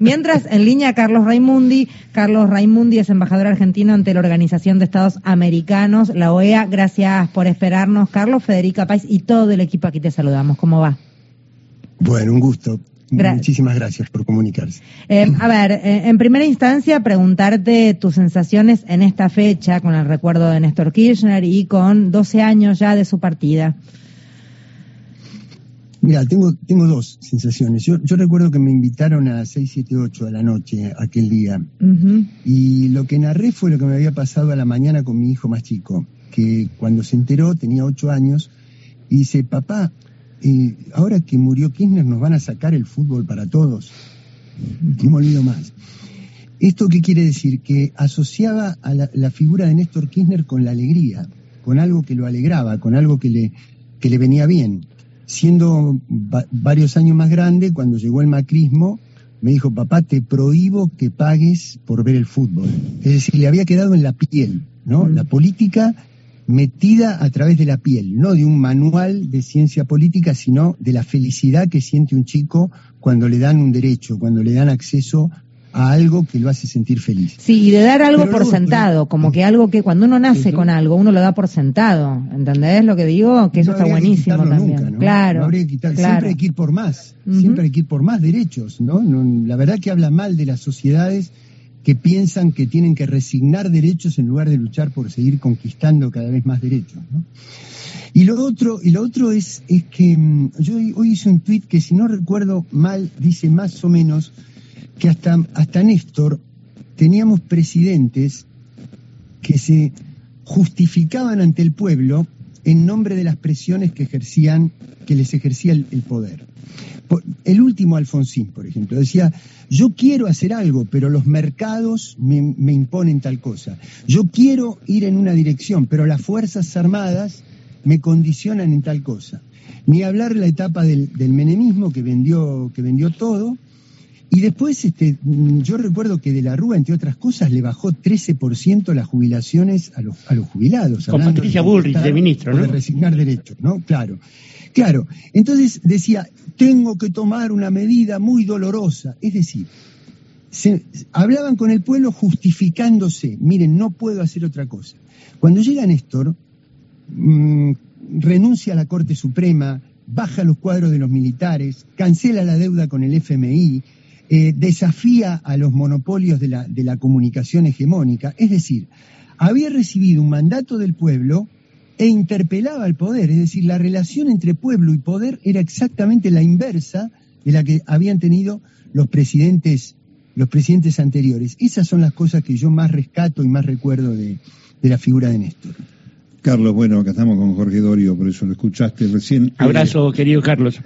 Mientras, en línea, Carlos Raimundi. Carlos Raimundi es embajador argentino ante la Organización de Estados Americanos, la OEA. Gracias por esperarnos. Carlos, Federica Pais y todo el equipo aquí te saludamos. ¿Cómo va? Bueno, un gusto. Muchísimas gracias por comunicarse. Eh, a ver, eh, en primera instancia, preguntarte tus sensaciones en esta fecha, con el recuerdo de Néstor Kirchner y con 12 años ya de su partida. Mira, tengo, tengo dos sensaciones. Yo, yo recuerdo que me invitaron a 6, 7, 8 de la noche aquel día. Y lo que narré fue lo que me había pasado a la mañana con mi hijo más chico, que cuando se enteró, tenía 8 años, y dice, papá, eh, ahora que murió Kirchner nos van a sacar el fútbol para todos. No me olvido más. ¿Esto qué quiere decir? Que asociaba a la, la, figura de Néstor Kirchner con la alegría, con algo que lo alegraba, con algo que le, que le venía bien siendo varios años más grande, cuando llegó el macrismo, me dijo, papá, te prohíbo que pagues por ver el fútbol. Es decir, le había quedado en la piel, ¿no? La política metida a través de la piel, no de un manual de ciencia política, sino de la felicidad que siente un chico cuando le dan un derecho, cuando le dan acceso a algo que lo hace sentir feliz. Sí, y de dar algo por sentado, como que algo que cuando uno nace con algo, uno lo da por sentado. ¿Entendés lo que digo? Que eso está buenísimo también. Claro, Siempre hay que ir por más, siempre hay que ir por más derechos, ¿no? La verdad que habla mal de las sociedades que piensan que tienen que resignar derechos en lugar de luchar por seguir conquistando cada vez más derechos, ¿no? Y lo otro, y lo otro es, es que mm, yo hoy hice un tuit que si no recuerdo mal, dice más o menos que hasta, hasta Néstor teníamos presidentes que se justificaban ante el pueblo en nombre de las presiones que ejercían, que les ejercía el, poder. El último Alfonsín, por ejemplo, decía, yo quiero hacer algo, pero los mercados me, imponen tal cosa. Yo quiero ir en una dirección, pero las Fuerzas Armadas me condicionan en tal cosa. Ni hablar la etapa del, del menemismo que vendió, que vendió todo, y después, este, mm, yo recuerdo que de la Rúa, entre otras cosas, le bajó 13% las jubilaciones a los, a los jubilados. Con Patricia Bullrich, de ministro, ¿no? De resignar derechos, ¿no? Claro. Claro. Entonces decía, tengo que tomar una medida muy dolorosa. Es decir, se, hablaban con el pueblo justificándose. Miren, no puedo hacer otra cosa. Cuando llega Néstor, mmm, renuncia a la Corte Suprema, baja los cuadros de los militares, cancela la deuda con el FMI, eh, desafía a los monopolios de la, de la comunicación hegemónica, es decir, había recibido un mandato del pueblo e interpelaba al poder, es decir, la relación entre pueblo y poder era exactamente la inversa de la que habían tenido los presidentes, los presidentes anteriores. Esas son las cosas que yo más rescato y más recuerdo de, de la figura de Néstor. Carlos, bueno, acá estamos con Jorge Dorio, por eso lo escuchaste recién. Abrazo, querido Carlos.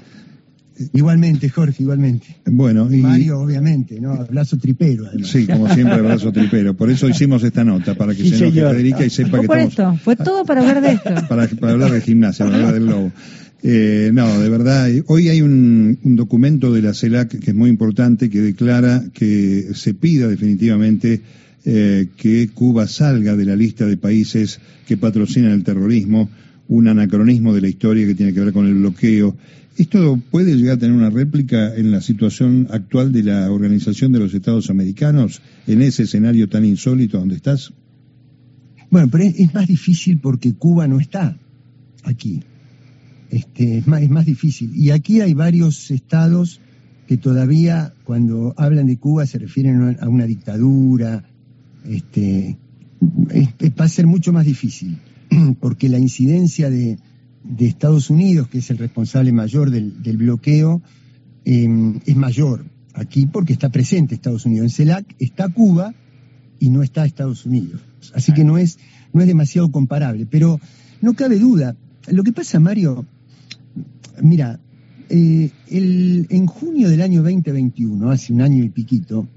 Igualmente, Jorge, igualmente. Bueno, y... Mario, obviamente, ¿no? Abrazo tripero, además. Sí, como siempre, abrazo tripero. Por eso hicimos esta nota, para que se enoje Federica y sepa que por estamos... esto, fue todo para hablar de esto. para, para hablar de gimnasia, para hablar del lobo. Eh, no, de verdad, hoy hay un, un, documento de la CELAC que es muy importante, que declara que se pida definitivamente eh, que Cuba salga de la lista de países que patrocinan el terrorismo, un anacronismo de la historia que tiene que ver con el bloqueo ¿Esto puede llegar a tener una réplica en la situación actual de la Organización de los Estados Americanos, en ese escenario tan insólito donde estás? Bueno, pero es, más difícil porque Cuba no está aquí. Este, es, más, es más difícil. Y aquí hay varios estados que todavía, cuando hablan de Cuba, se refieren a una dictadura. Este, va a ser mucho más difícil, porque la incidencia de, Estados Unidos, que es el responsable mayor del, bloqueo, em, es mayor aquí porque está presente Estados Unidos. En CELAC está Cuba y no está Estados Unidos. Así que no es, no es demasiado comparable. Pero no cabe duda. Lo que pasa, Mario, mira, eh, en junio del año 2021, hace un año y piquito,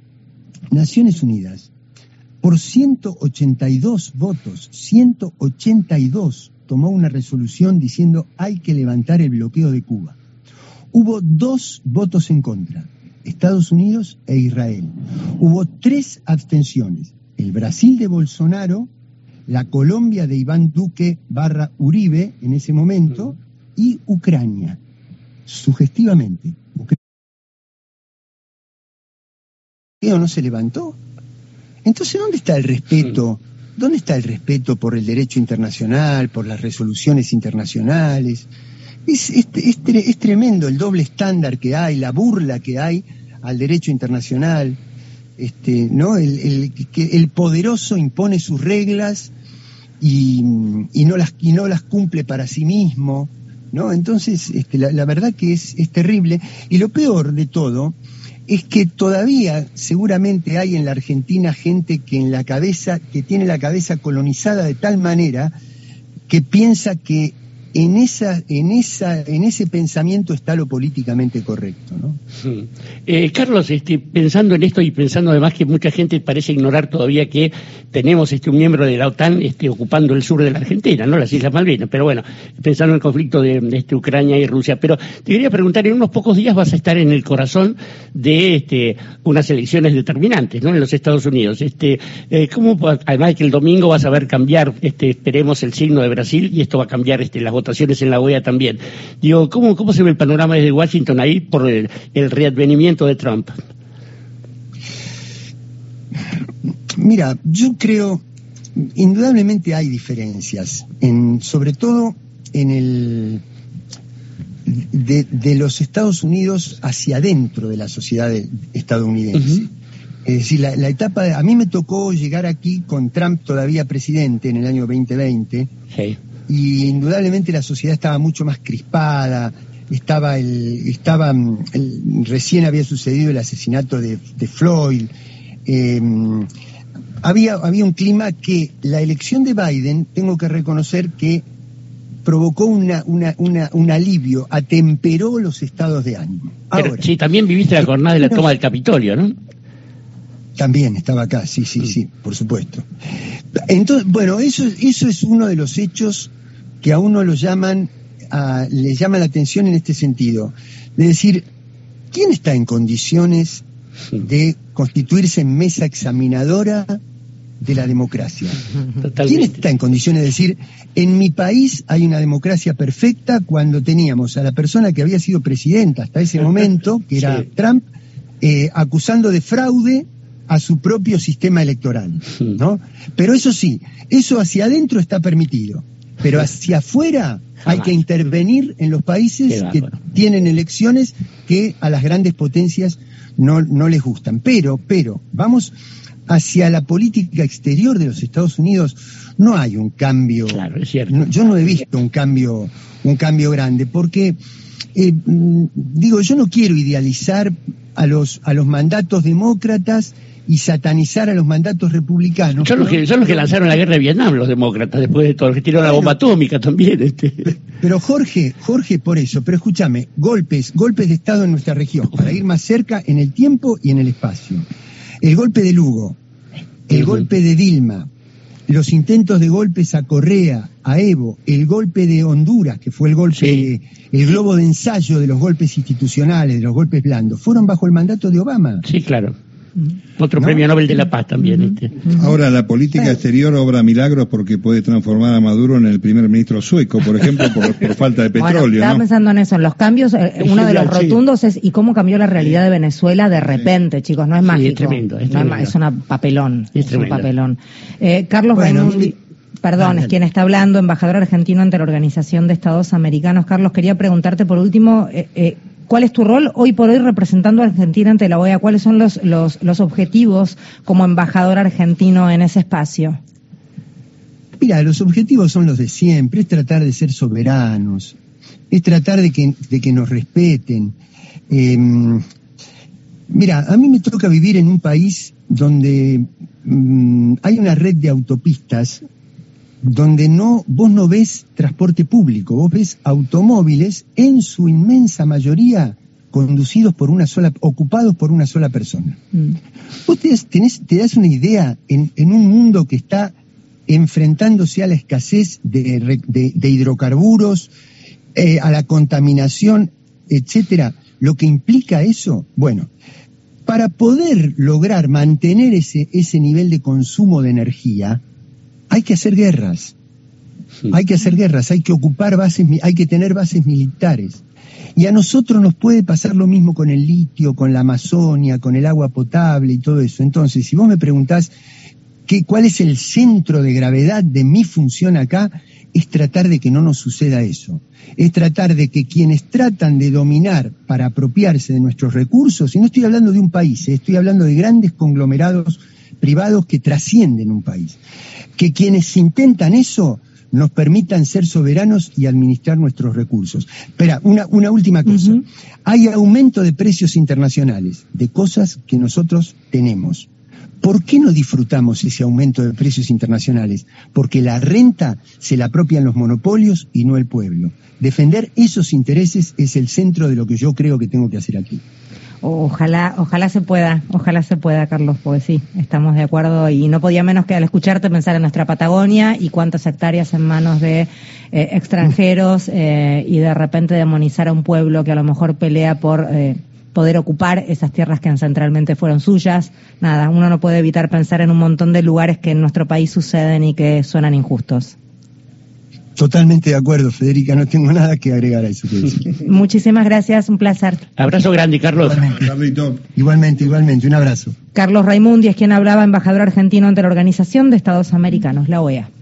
Naciones Unidas, por 182 votos, 182 tomó una resolución diciendo hay que levantar el bloqueo de Cuba. Hubo dos votos en contra, Estados Unidos e Israel. Hubo tres abstenciones, el Brasil de Bolsonaro, la Colombia de Iván Duque barra Uribe en ese momento y Ucrania, sugestivamente. no se levantó. Entonces, ¿dónde está el respeto? ¿Dónde está el respeto por el derecho internacional, por las resoluciones internacionales? Es, es, tremendo el doble estándar que hay, la burla que hay al derecho internacional. Este, ¿no? el, poderoso impone sus reglas y, no, las, y no las cumple para sí mismo. ¿no? Entonces, este, la, verdad que es, es terrible. Y lo peor de todo es que todavía seguramente hay en la Argentina gente que en la cabeza, que tiene la cabeza colonizada de tal manera que piensa que en esa, en esa, en ese pensamiento está lo políticamente correcto, ¿no? Eh, Carlos, este, pensando en esto y pensando además que mucha gente parece ignorar todavía que tenemos este un miembro de la OTAN este, ocupando el sur de la Argentina, ¿no? Las Islas Malvinas, pero bueno, pensando en el conflicto de, este, Ucrania y Rusia. Pero te quería preguntar, en unos pocos días vas a estar en el corazón de este, unas elecciones determinantes, ¿no? En los Estados Unidos. Este, eh, ¿cómo, además de que el domingo vas a ver cambiar, este, esperemos, el signo de Brasil y esto va a cambiar este, las votaciones en la OEA también. Digo, ¿cómo, cómo se ve el panorama desde Washington ahí por el, readvenimiento de Trump? Mira, yo creo, indudablemente hay diferencias, en, sobre todo en el de, los Estados Unidos hacia adentro de la sociedad estadounidense. Es decir, la, etapa, de, a mí me tocó llegar aquí con Trump todavía presidente en el año 2020. Sí y indudablemente la sociedad estaba mucho más crispada, estaba el, estaba mm, recién había sucedido el asesinato de, Floyd, em, había, había un clima que la elección de Biden, tengo que reconocer que provocó una, una, un alivio, atemperó los estados de ánimo. sí, también viviste la jornada de la toma del Capitolio, ¿no? También estaba acá, sí, sí, sí, por supuesto. Entonces, bueno, eso, eso es uno de los hechos que a uno lo llaman, le llama la atención en este sentido. De decir, ¿quién está en condiciones de constituirse en mesa examinadora de la democracia? ¿Quién está en condiciones de decir, en mi país hay una democracia perfecta cuando teníamos a la persona que había sido presidenta hasta ese momento, que era Trump, eh, acusando de fraude a su propio sistema electoral, ¿no? Pero eso sí, eso hacia adentro está permitido. Pero hacia afuera hay que intervenir en los países que tienen elecciones que a las grandes potencias no, no les gustan. Pero, pero, vamos hacia la política exterior de los Estados Unidos, no hay un cambio. Claro, es cierto. yo no he visto un cambio, un cambio grande, porque eh, mm, digo, yo no quiero idealizar a los, a los mandatos demócratas y satanizar a los mandatos republicanos. Son los, que, son los que lanzaron la guerra de Vietnam, los demócratas, después de todo, los que tiraron la bomba atómica también. Este. Pero Jorge, Jorge, por eso, pero escúchame, golpes, golpes de Estado en nuestra región, para ir más cerca en el tiempo y en el espacio. El golpe de Lugo, el golpe de Dilma, los intentos de golpes a Correa, a Evo, el golpe de Honduras, que fue el golpe, el globo de ensayo de los golpes institucionales, de los golpes blandos, fueron bajo el mandato de Obama. Sí, claro. Otro premio Nobel de la Paz también. Este. Ahora, la política exterior obra milagros porque puede transformar a Maduro en el primer ministro sueco, por ejemplo, por, falta de petróleo. estaba pensando en eso, en los cambios, eh, uno de los rotundos es ¿y cómo cambió la realidad de Venezuela de repente, chicos? No es mágico. es tremendo. Es, es, una papelón. Es, un papelón. Eh, Carlos Perdón, es quien está hablando, embajador argentino ante la Organización de Estados Americanos. Carlos, quería preguntarte por último, eh, eh ¿Cuál es tu rol hoy por hoy representando a Argentina ante la OEA? ¿Cuáles son los, los, los objetivos como embajador argentino en ese espacio? Mira, los objetivos son los de siempre, es tratar de ser soberanos, es tratar de que, de que nos respeten. Em, mira, a mí me toca vivir en un país donde mm, hay una red de autopistas donde no, vos no ves transporte público, vos ves automóviles en su inmensa mayoría conducidos por una sola, ocupados por una sola persona. Mm. Vos te, das una idea en, un mundo que está enfrentándose a la escasez de, hidrocarburos, eh, a la contaminación, etcétera, lo que implica eso, bueno, para poder lograr mantener ese, ese nivel de consumo de energía, hay que hacer guerras. Hay que hacer guerras, hay que ocupar bases, hay que tener bases militares. Y a nosotros nos puede pasar lo mismo con el litio, con la Amazonia, con el agua potable y todo eso. Entonces, si vos me preguntás qué, cuál es el centro de gravedad de mi función acá, es tratar de que no nos suceda eso. Es tratar de que quienes tratan de dominar para apropiarse de nuestros recursos, y no estoy hablando de un país, eh, estoy hablando de grandes conglomerados privados que trascienden un país, que quienes intentan eso nos permitan ser soberanos y administrar nuestros recursos. Espera, una, una última cosa. Hay aumento de precios internacionales de cosas que nosotros tenemos. ¿Por qué no disfrutamos ese aumento de precios internacionales? Porque la renta se la apropian los monopolios y no el pueblo. Defender esos intereses es el centro de lo que yo creo que tengo que hacer aquí. Ojalá, ojalá se pueda, ojalá se pueda, Carlos, porque sí, estamos de acuerdo y no podía menos que al escucharte pensar en nuestra Patagonia y cuántas hectáreas en manos de eh, extranjeros eh, y de repente demonizar a un pueblo que a lo mejor pelea por eh, poder ocupar esas tierras que ancestralmente fueron suyas. Nada, uno no puede evitar pensar en un montón de lugares que en nuestro país suceden y que suenan injustos. Totalmente de acuerdo, Federica, no tengo nada que agregar a eso que Muchísimas gracias, un placer. Abrazo grande, Carlos. Igualmente, igualmente, igualmente, un abrazo. Carlos Raimundi es quien hablaba, embajador argentino ante la Organización de Estados Americanos, la OEA.